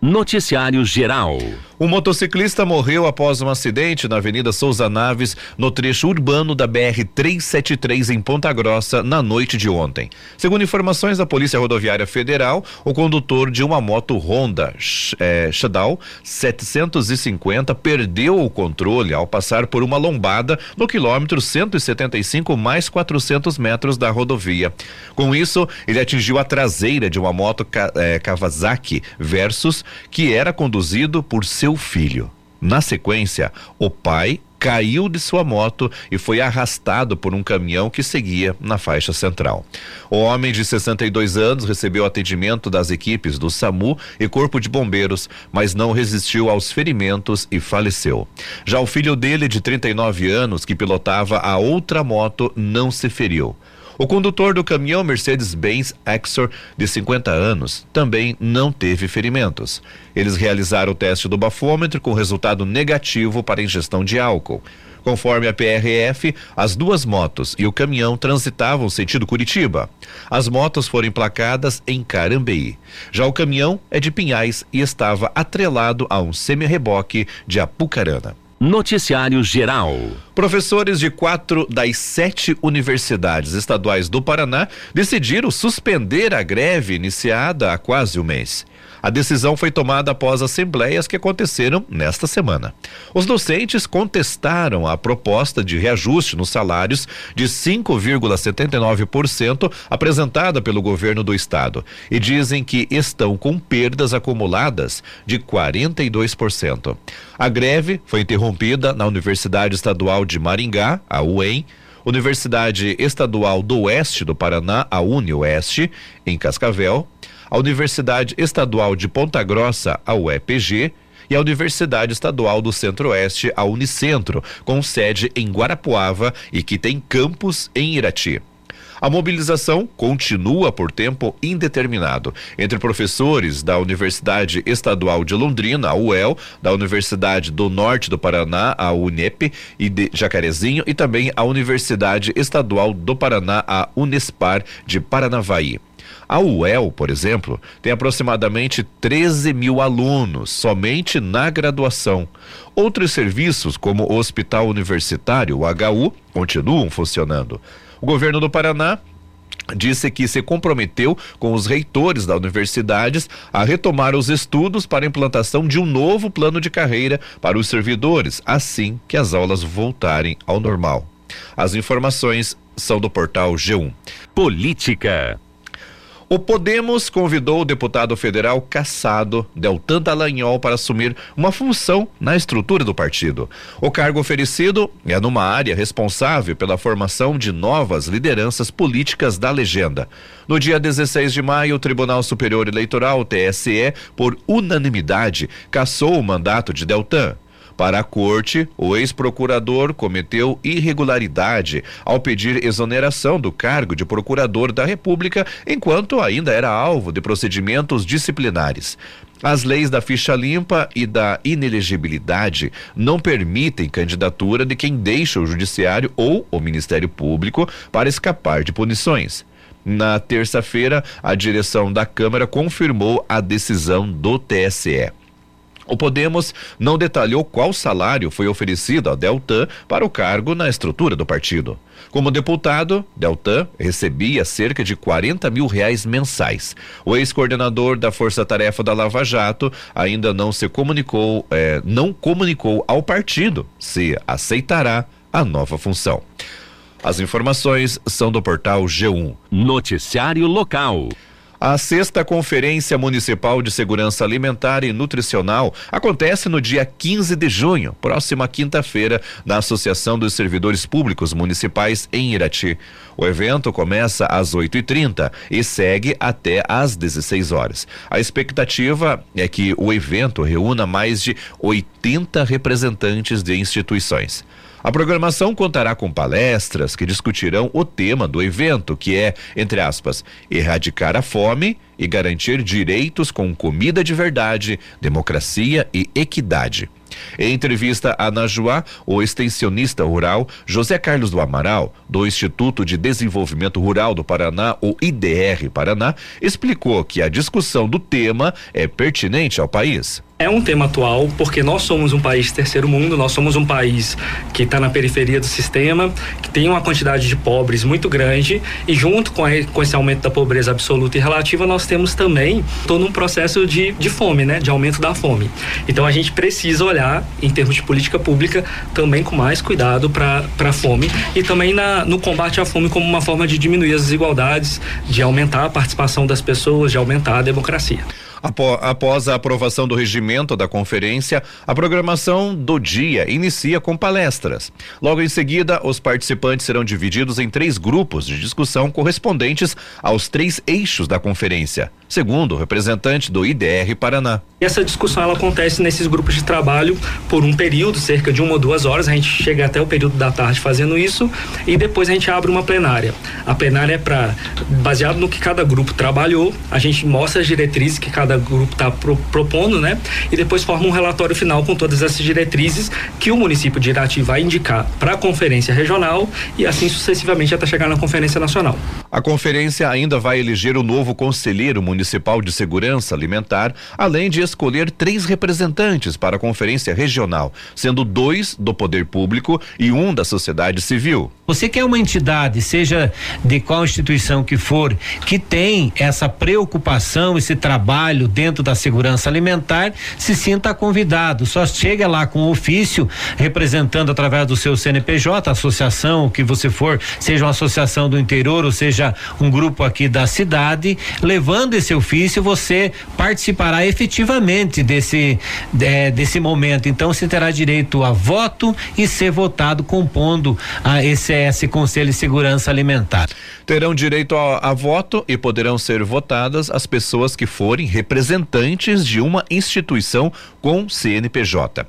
Noticiário Geral. Um motociclista morreu após um acidente na Avenida Souza Naves, no trecho urbano da BR-373 em Ponta Grossa, na noite de ontem. Segundo informações da Polícia Rodoviária Federal, o condutor de uma moto Honda é, Shadow 750 perdeu o controle ao passar por uma lombada no quilômetro 175 mais 400 metros da rodovia. Com isso, ele atingiu a traseira de uma moto é, Kawasaki Versus que era conduzido por seu filho. Na sequência, o pai caiu de sua moto e foi arrastado por um caminhão que seguia na faixa central. O homem de 62 anos recebeu atendimento das equipes do SAMU e Corpo de Bombeiros, mas não resistiu aos ferimentos e faleceu. Já o filho dele, de 39 anos, que pilotava a outra moto, não se feriu. O condutor do caminhão Mercedes-Benz Exor, de 50 anos, também não teve ferimentos. Eles realizaram o teste do bafômetro com resultado negativo para ingestão de álcool. Conforme a PRF, as duas motos e o caminhão transitavam sentido Curitiba. As motos foram emplacadas em Carambeí. Já o caminhão é de Pinhais e estava atrelado a um semi-reboque de Apucarana. Noticiário Geral. Professores de quatro das sete universidades estaduais do Paraná decidiram suspender a greve iniciada há quase um mês. A decisão foi tomada após assembleias que aconteceram nesta semana. Os docentes contestaram a proposta de reajuste nos salários de 5,79% apresentada pelo governo do estado e dizem que estão com perdas acumuladas de 42%. A greve foi interrompida na Universidade Estadual de Maringá, a UEM, Universidade Estadual do Oeste do Paraná, a UniOeste, em Cascavel, a Universidade Estadual de Ponta Grossa, a UEPG, e a Universidade Estadual do Centro-Oeste, a Unicentro, com sede em Guarapuava e que tem campus em Irati. A mobilização continua por tempo indeterminado entre professores da Universidade Estadual de Londrina, a UEL, da Universidade do Norte do Paraná, a UNEP e de Jacarezinho e também a Universidade Estadual do Paraná, a Unespar de Paranavaí. A UEL, por exemplo, tem aproximadamente 13 mil alunos somente na graduação. Outros serviços, como o Hospital Universitário, o HU, continuam funcionando. O governo do Paraná disse que se comprometeu com os reitores das universidades a retomar os estudos para a implantação de um novo plano de carreira para os servidores, assim que as aulas voltarem ao normal. As informações são do portal G1. Política. O Podemos convidou o deputado federal Cassado Deltan Dallagnol para assumir uma função na estrutura do partido. O cargo oferecido é numa área responsável pela formação de novas lideranças políticas da legenda. No dia 16 de maio, o Tribunal Superior Eleitoral, TSE, por unanimidade, cassou o mandato de Deltan. Para a corte, o ex-procurador cometeu irregularidade ao pedir exoneração do cargo de procurador da República enquanto ainda era alvo de procedimentos disciplinares. As leis da ficha limpa e da inelegibilidade não permitem candidatura de quem deixa o Judiciário ou o Ministério Público para escapar de punições. Na terça-feira, a direção da Câmara confirmou a decisão do TSE. O Podemos não detalhou qual salário foi oferecido a Deltan para o cargo na estrutura do partido. Como deputado, Deltan recebia cerca de 40 mil reais mensais. O ex-coordenador da Força Tarefa da Lava Jato ainda não se comunicou, eh, não comunicou ao partido se aceitará a nova função. As informações são do portal G1. Noticiário local. A sexta Conferência Municipal de Segurança Alimentar e Nutricional acontece no dia 15 de junho, próxima quinta-feira, na Associação dos Servidores Públicos Municipais em Irati. O evento começa às 8h30 e, segue até às 16 horas. A expectativa é que o evento reúna mais de 80 representantes de instituições. A programação contará com palestras que discutirão o tema do evento, que é, entre aspas, erradicar a fome e garantir direitos com comida de verdade, democracia e equidade. Em entrevista à Najuá, o extensionista rural José Carlos do Amaral, do Instituto de Desenvolvimento Rural do Paraná, o IDR Paraná, explicou que a discussão do tema é pertinente ao país é um tema atual porque nós somos um país terceiro mundo, nós somos um país que está na periferia do sistema, que tem uma quantidade de pobres muito grande e junto com, a, com esse aumento da pobreza absoluta e relativa nós temos também todo um processo de, de fome, né, de aumento da fome. Então a gente precisa olhar em termos de política pública também com mais cuidado para a fome e também na, no combate à fome como uma forma de diminuir as desigualdades, de aumentar a participação das pessoas, de aumentar a democracia. Após a aprovação do regimento da conferência, a programação do dia inicia com palestras. Logo em seguida, os participantes serão divididos em três grupos de discussão correspondentes aos três eixos da conferência segundo o representante do IDR Paraná. Essa discussão ela acontece nesses grupos de trabalho por um período, cerca de uma ou duas horas. A gente chega até o período da tarde fazendo isso e depois a gente abre uma plenária. A plenária é para, baseado no que cada grupo trabalhou, a gente mostra as diretrizes que cada grupo está pro, propondo, né? E depois forma um relatório final com todas essas diretrizes que o município de Irati vai indicar para a conferência regional e assim sucessivamente até chegar na conferência nacional. A conferência ainda vai eleger o novo conselheiro municipal Municipal de Segurança Alimentar, além de escolher três representantes para a conferência regional, sendo dois do poder público e um da sociedade civil. Você quer uma entidade, seja de qual instituição que for, que tem essa preocupação, esse trabalho dentro da segurança alimentar, se sinta convidado. Só chega lá com o ofício, representando através do seu CNPJ, associação, que você for, seja uma associação do interior ou seja um grupo aqui da cidade, levando esse esse ofício, você participará efetivamente desse, desse momento. Então, você terá direito a voto e ser votado compondo a esse, esse Conselho de Segurança Alimentar. Terão direito a, a voto e poderão ser votadas as pessoas que forem representantes de uma instituição com CNPJ.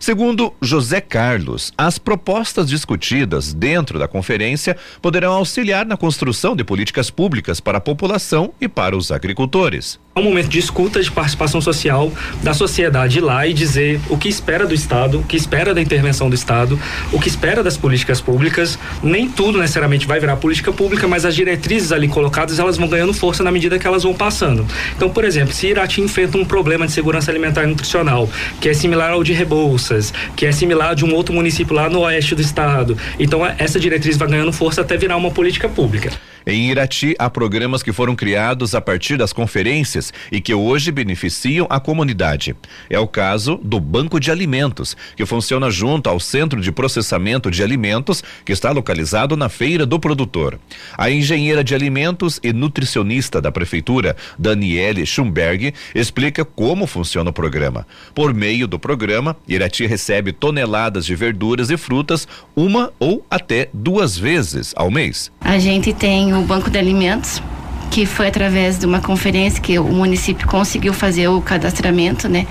Segundo José Carlos, as propostas discutidas dentro da conferência poderão auxiliar na construção de políticas públicas para a população e para os agricultores um momento de escuta, de participação social da sociedade ir lá e dizer o que espera do Estado, o que espera da intervenção do Estado, o que espera das políticas públicas. Nem tudo necessariamente vai virar política pública, mas as diretrizes ali colocadas elas vão ganhando força na medida que elas vão passando. Então, por exemplo, se Irati enfrenta um problema de segurança alimentar e nutricional, que é similar ao de Rebouças, que é similar de um outro município lá no oeste do estado, então essa diretriz vai ganhando força até virar uma política pública. Em Irati, há programas que foram criados a partir das conferências e que hoje beneficiam a comunidade. É o caso do Banco de Alimentos, que funciona junto ao Centro de Processamento de Alimentos, que está localizado na Feira do Produtor. A engenheira de alimentos e nutricionista da Prefeitura, Daniele Schumberg, explica como funciona o programa. Por meio do programa, Irati recebe toneladas de verduras e frutas uma ou até duas vezes ao mês. A gente tem o Banco de Alimentos, que foi através de uma conferência que o município conseguiu fazer o cadastramento, né?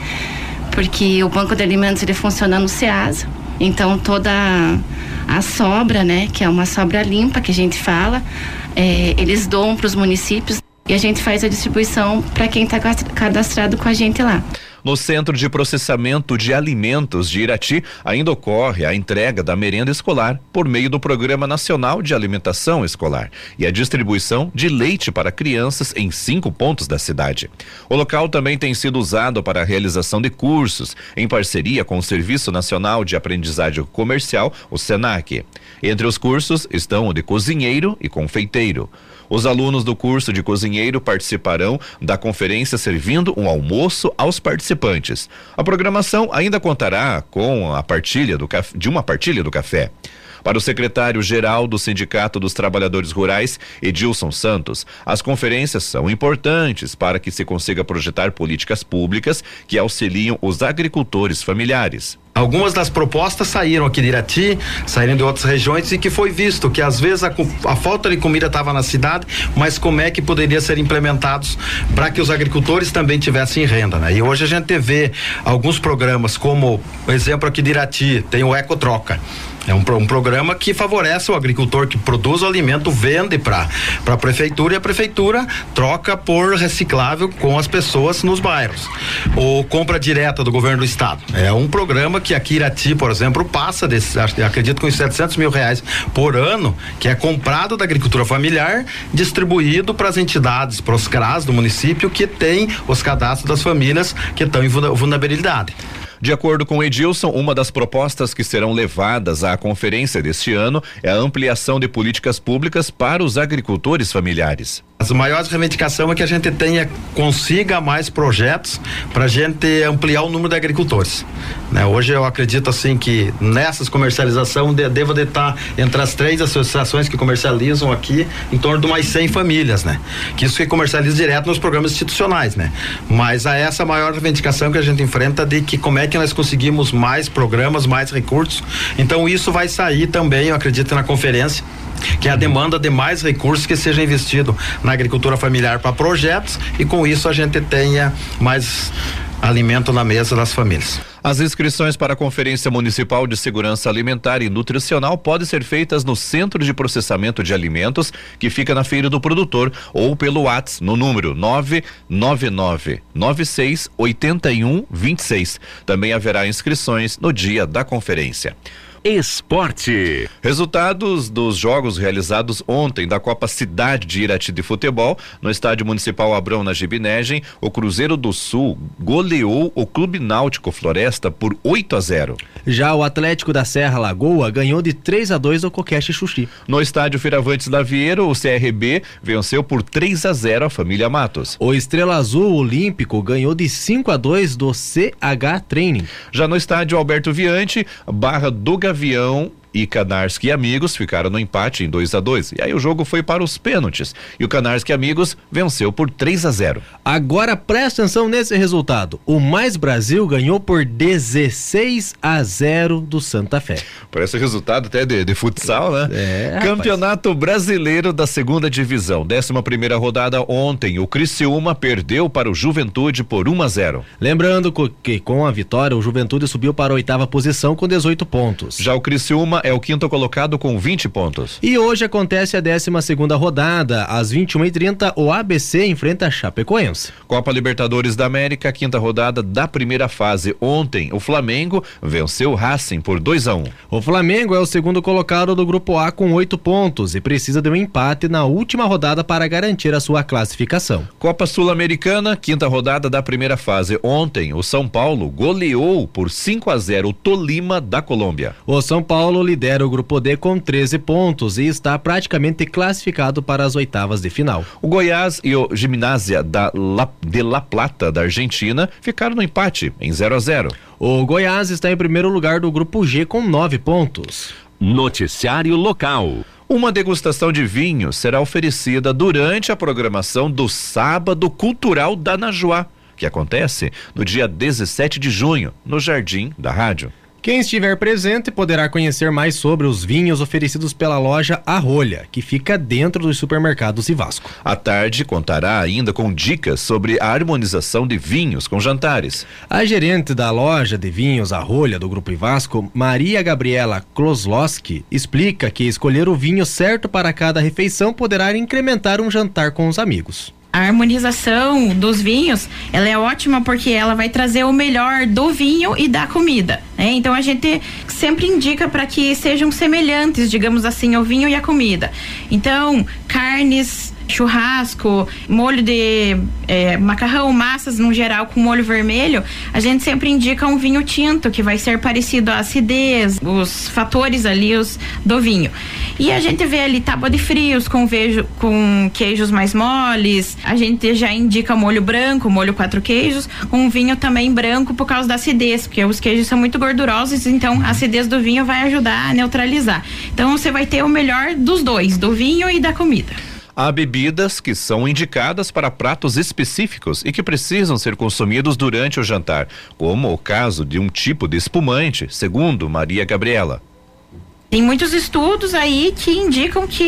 Porque o Banco de Alimentos ele funciona no SEASA. Então toda a, sobra, né, que é uma sobra limpa que a gente fala, é, eles doam para os municípios e a gente faz a distribuição para quem está cadastrado com a gente lá. No Centro de Processamento de Alimentos de Irati, ainda ocorre a entrega da merenda escolar por meio do Programa Nacional de Alimentação Escolar e a distribuição de leite para crianças em cinco pontos da cidade. O local também tem sido usado para a realização de cursos, em parceria com o Serviço Nacional de Aprendizagem Comercial, o SENAC. Entre os cursos estão o de cozinheiro e confeiteiro. Os alunos do curso de cozinheiro participarão da conferência servindo um almoço aos participantes. A programação ainda contará com a partilha do, de uma partilha do café. Para o secretário-geral do Sindicato dos Trabalhadores Rurais, Edilson Santos, as conferências são importantes para que se consiga projetar políticas públicas que auxiliam os agricultores familiares. Algumas das propostas saíram aqui de Irati, saíram de outras regiões e que foi visto que às vezes a, a falta de comida estava na cidade, mas como é que poderia ser implementados para que os agricultores também tivessem renda, né? E hoje a gente vê alguns programas como, por exemplo, aqui de Irati, tem o Ecotroca É um, um programa que favorece o agricultor que produz o alimento, vende para a prefeitura e a prefeitura troca por reciclável com as pessoas nos bairros. Ou compra direta do governo do estado. É um programa que aqui Irati, por exemplo, passa desse, acredito com 700 mil reais por ano, que é comprado da agricultura familiar, distribuído para as entidades, para os CRAS do município que tem os cadastros das famílias que estão em vulnerabilidade. De acordo com Edilson, uma das propostas que serão levadas à conferência deste ano é a ampliação de políticas públicas para os agricultores familiares. As maiores reivindicações é que a gente tenha, consiga mais projetos para a gente ampliar o número de agricultores. Né? Hoje eu acredito assim que nessas comercialização de, deva de estar entre as três associações que comercializam aqui em torno de mais 100 famílias, né? Que isso que comercializa direto nos programas institucionais, né? Mas a essa maior reivindicação que a gente enfrenta de que como é que nós conseguimos mais programas, mais recursos. Então isso vai sair também, eu acredito, na conferência que é a demanda de mais recursos que seja investido na agricultura familiar para projetos e com isso a gente tenha mais alimento na mesa das famílias. As inscrições para a Conferência Municipal de Segurança Alimentar e Nutricional podem ser feitas no Centro de Processamento de Alimentos, que fica na Feira do Produtor, ou pelo WhatsApp no número 999 96 81 26. Também haverá inscrições no dia da conferência. Esporte. Resultados dos jogos realizados ontem da Copa Cidade de Irati de Futebol, no Estádio Municipal Abrão, na Gibinegem, o Cruzeiro do Sul goleou o Clube Náutico Floresta por 8 a 0. Já o Atlético da Serra Lagoa ganhou de 3 a 2 do Coquete Xuxi. No Estádio Firavantes da Vieira, o CRB venceu por 3 a 0 a família Matos. O Estrela Azul Olímpico ganhou de 5 a 2 do CH Training. Já no Estádio Alberto Viante, Barra do Gavião e Canarski e Amigos ficaram no empate em 2 a 2 E aí o jogo foi para os pênaltis. E o Canarski e Amigos venceu por 3 a 0 Agora presta atenção nesse resultado. O Mais Brasil ganhou por 16 a 0 do Santa Fé. Parece resultado até de, de futsal, né? É, Campeonato rapaz. Brasileiro da Segunda Divisão. 11 primeira rodada ontem. O Criciúma perdeu para o Juventude por 1 a 0 Lembrando que com a vitória, o Juventude subiu para a oitava posição com 18 pontos. Já o Criciúma é o quinto colocado com 20 pontos. E hoje acontece a 12 segunda rodada. Às 21h30, o ABC enfrenta a Chapecoense. Copa Libertadores da América, quinta rodada da primeira fase. Ontem, o Flamengo venceu o Racing por 2 a 1 um. O Flamengo é o segundo colocado do grupo A com oito pontos e precisa de um empate na última rodada para garantir a sua classificação. Copa Sul-Americana, quinta rodada da primeira fase. Ontem, o São Paulo goleou por 5 a 0 o Tolima da Colômbia. O São Paulo lidera o grupo D com 13 pontos e está praticamente classificado para as oitavas de final. O Goiás e o Gimnásia da La, de La Plata da Argentina ficaram no empate em 0 a 0. O Goiás está em primeiro lugar do grupo G com nove pontos. Noticiário local. Uma degustação de vinho será oferecida durante a programação do Sábado Cultural da Najuá, que acontece no dia 17 de junho, no Jardim da Rádio. Quem estiver presente poderá conhecer mais sobre os vinhos oferecidos pela loja A Rolha, que fica dentro dos supermercados Vasco. À tarde contará ainda com dicas sobre a harmonização de vinhos com jantares. A gerente da loja de vinhos A Rolha do Grupo Ivasco, Maria Gabriela Klosloski, explica que escolher o vinho certo para cada refeição poderá incrementar um jantar com os amigos. A harmonização dos vinhos, ela é ótima porque ela vai trazer o melhor do vinho e da comida. Né? Então a gente sempre indica para que sejam semelhantes, digamos assim, o vinho e a comida. Então, carnes churrasco, molho de é, macarrão, massas no geral com molho vermelho, a gente sempre indica um vinho tinto que vai ser parecido à acidez, os fatores ali os, do vinho. E a gente vê ali tábua de frios com, vejo, com queijos mais moles, a gente já indica molho branco, molho quatro queijos, um vinho também branco por causa da acidez, porque os queijos são muito gordurosos, então a acidez do vinho vai ajudar a neutralizar. Então você vai ter o melhor dos dois, do vinho e da comida. Há bebidas que são indicadas para pratos específicos e que precisam ser consumidos durante o jantar, como o caso de um tipo de espumante, segundo Maria Gabriela. Tem muitos estudos aí que indicam que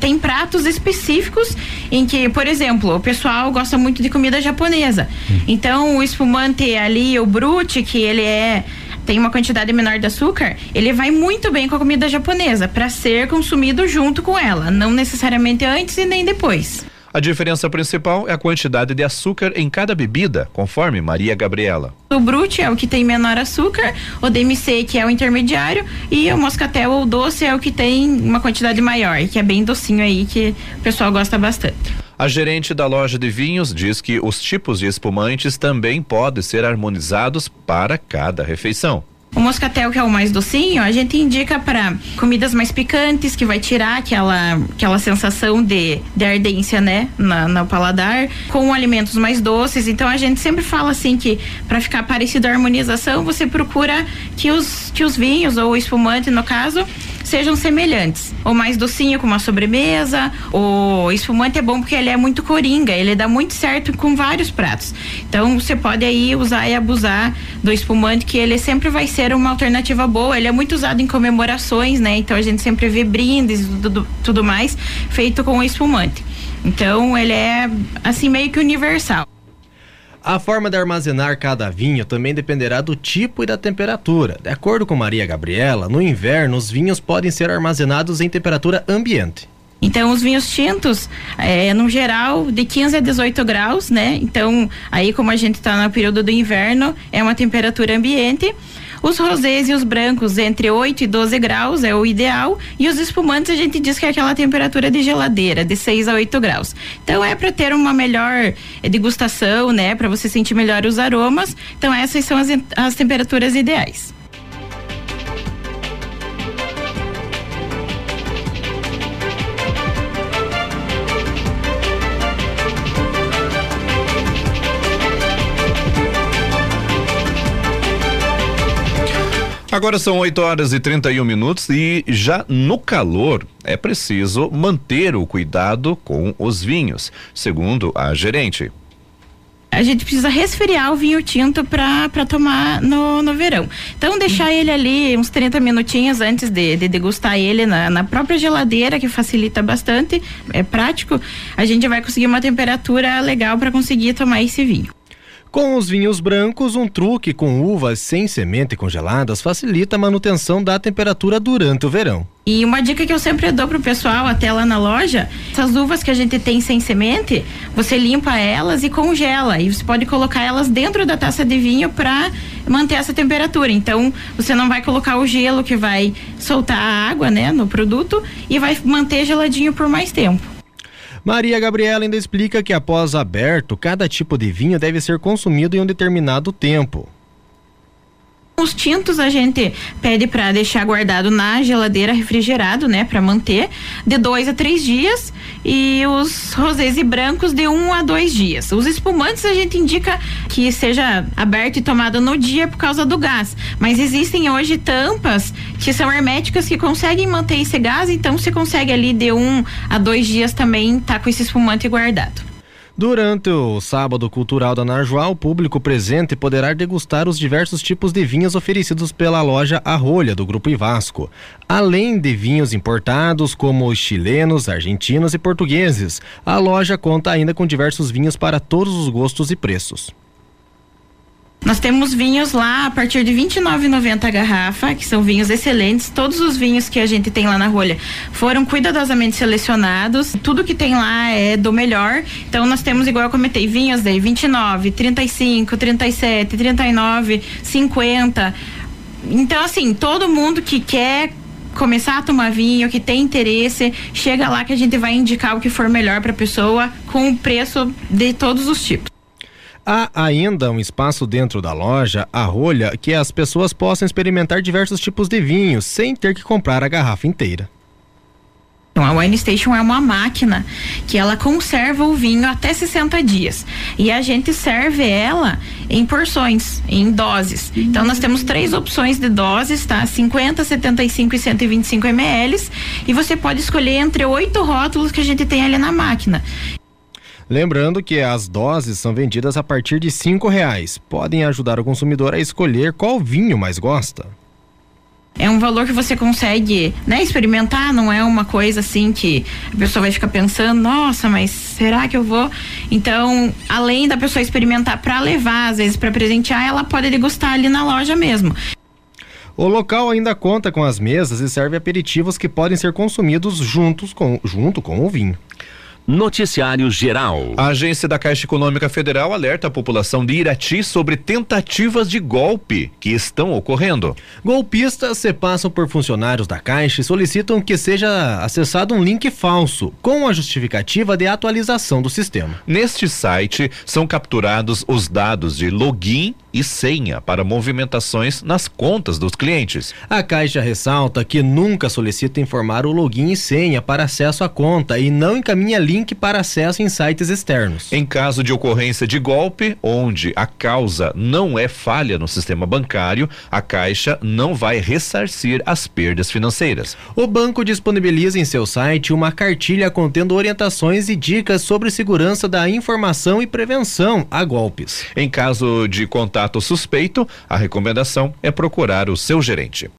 tem pratos específicos em que, por exemplo, o pessoal gosta muito de comida japonesa. Hum. Então, o espumante ali, o brute, que ele é tem uma quantidade menor de açúcar, ele vai muito bem com a comida japonesa para ser consumido junto com ela, não necessariamente antes e nem depois. A diferença principal é a quantidade de açúcar em cada bebida, conforme Maria Gabriela. O Brute é o que tem menor açúcar, o DMC que é o intermediário e o Moscatel ou doce é o que tem uma quantidade maior, que é bem docinho aí que o pessoal gosta bastante. A gerente da loja de vinhos diz que os tipos de espumantes também podem ser harmonizados para cada refeição. O moscatel, que é o mais docinho, a gente indica para comidas mais picantes, que vai tirar aquela, aquela sensação de, de ardência, né, na, no paladar, com alimentos mais doces. Então a gente sempre fala assim que para ficar parecido a harmonização, você procura que os, que os vinhos, ou espumante no caso, sejam semelhantes. O mais docinho com uma sobremesa, o espumante é bom porque ele é muito coringa, ele dá muito certo com vários pratos. Então você pode aí usar e abusar do espumante que ele sempre vai ser uma alternativa boa. Ele é muito usado em comemorações, né? Então a gente sempre vê brindes e tudo, tudo mais feito com o espumante. Então ele é assim meio que universal. A forma de armazenar cada vinho também dependerá do tipo e da temperatura. De acordo com Maria Gabriela, no inverno os vinhos podem ser armazenados em temperatura ambiente. Então, os vinhos tintos, é, no geral, de 15 a 18 graus, né? Então, aí, como a gente está no período do inverno, é uma temperatura ambiente. Os rosés e os brancos entre 8 e 12 graus é o ideal. E os espumantes a gente diz que é aquela temperatura de geladeira, de 6 a 8 graus. Então é para ter uma melhor eh, degustação, né? Para você sentir melhor os aromas. Então essas são as, as temperaturas ideais. Agora são 8 horas e 31 minutos e já no calor é preciso manter o cuidado com os vinhos, segundo a gerente a gente precisa resfriar o vinho tinto para tomar no, no verão. Então, deixar ele ali uns 30 minutinhos antes de, de degustar ele na, na, própria geladeira, que facilita bastante, é prático, a gente vai conseguir uma temperatura legal para conseguir tomar esse vinho. Com os vinhos brancos, um truque com uvas sem semente congeladas facilita a manutenção da temperatura durante o verão. E uma dica que eu sempre dou pro pessoal até lá na loja, essas uvas que a gente tem sem semente, você limpa elas e congela e você pode colocar elas dentro da taça de vinho para manter essa temperatura. Então, você não vai colocar o gelo que vai soltar a água, né, no produto e vai manter geladinho por mais tempo. Maria Gabriela ainda explica que após aberto, cada tipo de vinho deve ser consumido em um determinado tempo. Os tintos a gente pede para deixar guardado na geladeira refrigerado, né, para manter de dois a três dias e os rosés e brancos de um a dois dias. Os espumantes a gente indica que seja aberto e tomado no dia por causa do gás, mas existem hoje tampas que são herméticas que conseguem manter esse gás, então você consegue ali de um a dois dias também tá com esse espumante guardado. Durante o sábado cultural da Narjoá, o público presente poderá degustar os diversos tipos de vinhos oferecidos pela loja A Rolha do Grupo Ivasco, além de vinhos importados como os chilenos, argentinos e portugueses. A loja conta ainda com diversos vinhos para todos os gostos e preços. Nós temos vinhos lá a partir de R$ 29,90 a garrafa, que são vinhos excelentes. Todos os vinhos que a gente tem lá na rolha foram cuidadosamente selecionados. Tudo que tem lá é do melhor. Então nós temos, igual eu comentei, vinhos aí 29, 35, 37, 39, 50. Então, assim, todo mundo que quer começar a tomar vinho, que tem interesse, chega lá que a gente vai indicar o que for melhor para a pessoa com o preço de todos os tipos. Há ainda um espaço dentro da loja, a rolha, que as pessoas possam experimentar diversos tipos de vinhos sem ter que comprar a garrafa inteira. A Wine Station é uma máquina que ela conserva o vinho até 60 dias. E a gente serve ela em porções, em doses. Então nós temos três opções de doses, tá? 50, 75 e 125 ml. E você pode escolher entre oito rótulos que a gente tem ali na máquina. Lembrando que as doses são vendidas a partir de cinco reais. Podem ajudar o consumidor a escolher qual vinho mais gosta. É um valor que você consegue, né, experimentar, não é uma coisa assim que a pessoa vai ficar pensando, nossa, mas será que eu vou? Então, além da pessoa experimentar para levar, às vezes para presentear, ela pode degustar ali na loja mesmo. O local ainda conta com as mesas e serve aperitivos que podem ser consumidos juntos com, junto com o vinho. Noticiário Geral. A agência da Caixa Econômica Federal alerta a população de Irati sobre tentativas de golpe que estão ocorrendo. Golpistas se passam por funcionários da Caixa e solicitam que seja acessado um link falso, com a justificativa de atualização do sistema. Neste site são capturados os dados de login e senha para movimentações nas contas dos clientes. A Caixa ressalta que nunca solicita informar o login e senha para acesso à conta e não encaminha link para acesso em sites externos. Em caso de ocorrência de golpe, onde a causa não é falha no sistema bancário, a Caixa não vai ressarcir as perdas financeiras. O banco disponibiliza em seu site uma cartilha contendo orientações e dicas sobre segurança da informação e prevenção a golpes. Em caso de contato suspeito, a recomendação é procurar o seu gerente.